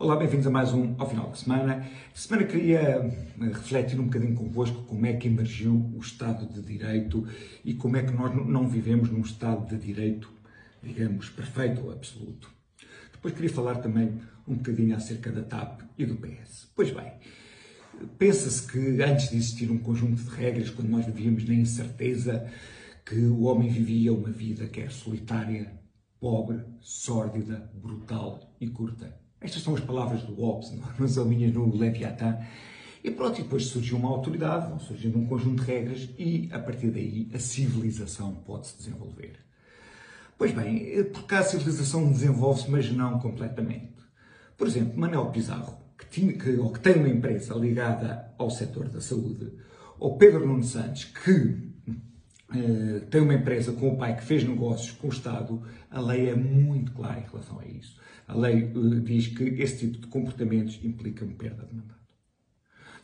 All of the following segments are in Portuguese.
Olá, bem-vindos a mais um ao final de semana. Esta semana queria eh, refletir um bocadinho convosco como é que emergiu o Estado de Direito e como é que nós não vivemos num Estado de Direito, digamos, perfeito ou absoluto. Depois queria falar também um bocadinho acerca da TAP e do PS. Pois bem, pensa-se que antes de existir um conjunto de regras, quando nós vivíamos na incerteza, que o homem vivia uma vida que é solitária, pobre, sórdida, brutal e curta. Estas são as palavras do Hobbes, não são minhas no Leviatã. E pronto, e depois surgiu uma autoridade, vão surgindo um conjunto de regras e, a partir daí, a civilização pode-se desenvolver. Pois bem, por cá a civilização desenvolve-se, mas não completamente. Por exemplo, Manuel Pizarro, que, tinha, que, ou que tem uma empresa ligada ao setor da saúde, ou Pedro Nuno Santos, que Uh, tem uma empresa com o pai que fez negócios com o Estado, a lei é muito clara em relação a isso. A lei uh, diz que esse tipo de comportamentos implica perda de mandato.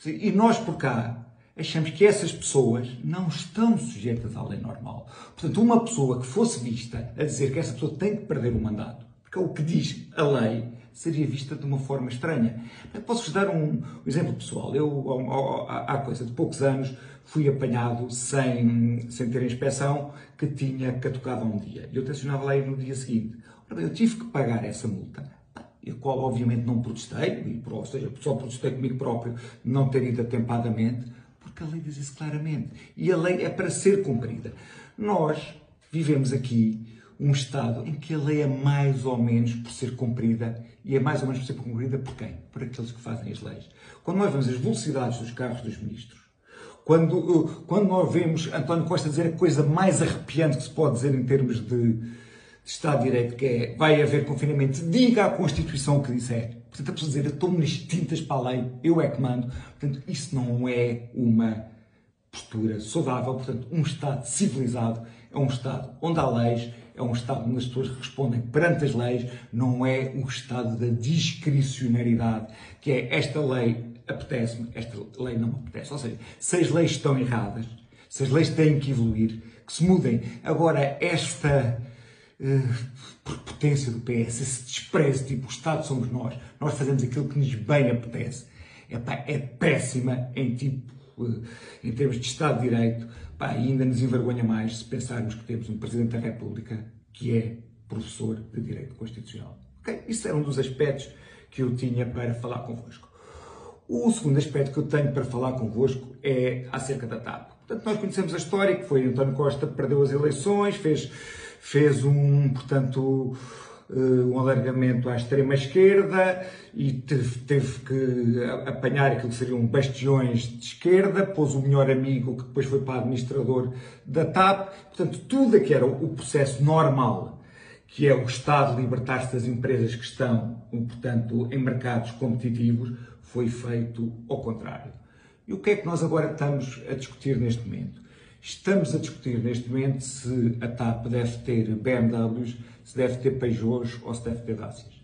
E nós por cá achamos que essas pessoas não estão sujeitas à lei normal. Portanto, uma pessoa que fosse vista a dizer que essa pessoa tem que perder o mandato, porque é o que diz a lei, seria vista de uma forma estranha. Posso-vos dar um exemplo pessoal. Eu, há coisa de poucos anos, fui apanhado sem, sem ter inspeção que tinha catucado um dia. E eu tencionava lá ir no dia seguinte. Eu tive que pagar essa multa, a qual obviamente não protestei, e, ou seja, só protestei comigo próprio não ter ido atempadamente, porque a lei diz isso claramente. E a lei é para ser cumprida. Nós vivemos aqui um Estado em que a lei é mais ou menos por ser cumprida e é mais ou menos por ser cumprida por quem? Por aqueles que fazem as leis. Quando nós vemos as velocidades dos carros dos ministros, quando, uh, quando nós vemos António Costa dizer a coisa mais arrepiante que se pode dizer em termos de, de Estado de Direito, que é vai haver confinamento, diga à Constituição o que disser. Portanto, a pessoa dizer, eu estou nas tintas para a lei, eu é que mando. Portanto, isso não é uma postura saudável. Portanto, um Estado civilizado é um Estado onde há leis, é um Estado onde as pessoas respondem perante as leis, não é um Estado da discricionariedade, que é esta lei apetece-me, esta lei não me apetece. Ou seja, se as leis estão erradas, se as leis têm que evoluir, que se mudem. Agora, esta uh, prepotência do PS, esse desprezo, tipo, o Estado somos nós, nós fazemos aquilo que nos bem apetece, epá, é péssima em tipo, em termos de Estado de Direito, pá, ainda nos envergonha mais se pensarmos que temos um Presidente da República que é professor de Direito Constitucional. Okay? Isso é um dos aspectos que eu tinha para falar convosco. O segundo aspecto que eu tenho para falar convosco é acerca da TAP. Portanto, nós conhecemos a história, que foi António Costa perdeu as eleições, fez, fez um, portanto, eh, um alargamento à extrema-esquerda e teve, teve, que apanhar aquilo que seriam bastiões de esquerda, pôs o melhor amigo que depois foi para administrador da TAP. Portanto, tudo que era o processo normal, que é o Estado libertar-se das empresas que estão, portanto, em mercados competitivos, foi feito ao contrário. E o que é que nós agora estamos a discutir neste momento? Estamos a discutir neste momento se a TAP deve ter BMWs, se deve ter Peugeots ou se deve ter Dacias.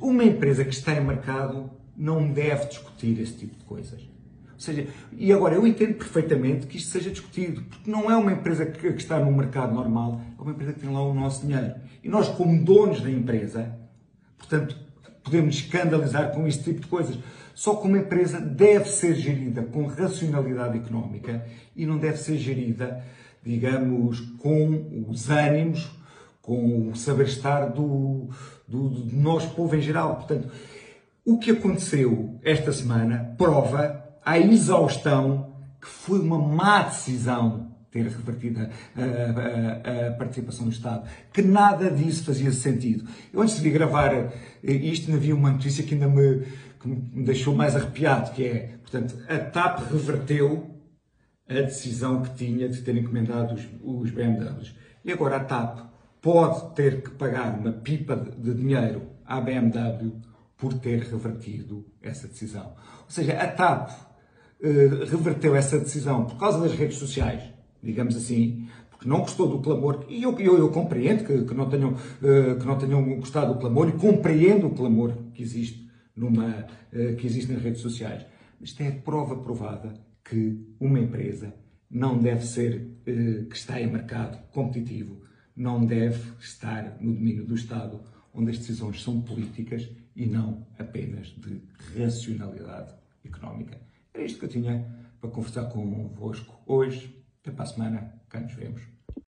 Uma empresa que está em mercado não deve discutir esse tipo de coisas. Ou seja, e agora eu entendo perfeitamente que isto seja discutido, porque não é uma empresa que, que está no mercado normal, é uma empresa que tem lá o nosso dinheiro. E nós, como donos da empresa, portanto, podemos escandalizar com este tipo de coisas. Só que uma empresa deve ser gerida com racionalidade económica e não deve ser gerida, digamos, com os ânimos, com o saber-estar do, do, do nosso povo em geral. Portanto, o que aconteceu esta semana prova a exaustão que foi uma má decisão ter revertido a, a, a, participação do Estado, que nada disso fazia sentido. Eu antes de vir gravar eh, isto, havia uma notícia que ainda me, que me deixou mais arrepiado, que é, portanto, a TAP reverteu a decisão que tinha de ter encomendado os, os BMWs. E agora a TAP pode ter que pagar uma pipa de, dinheiro à BMW por ter revertido essa decisão. Ou seja, a TAP uh, reverteu essa decisão por causa das redes sociais, digamos assim, porque não gostou do clamor, e eu, eu, eu compreendo que, que, não tenham, uh, que não tenham gostado do clamor, e compreendo o clamor que existe, numa, uh, que existe nas redes sociais. Mas isto é prova provada que uma empresa não deve ser, uh, que está em mercado competitivo, não deve estar no domínio do Estado, onde as decisões são políticas e não apenas de racionalidade económica. Era isto que eu tinha para conversar convosco hoje. Até para a semana, cá nos vemos.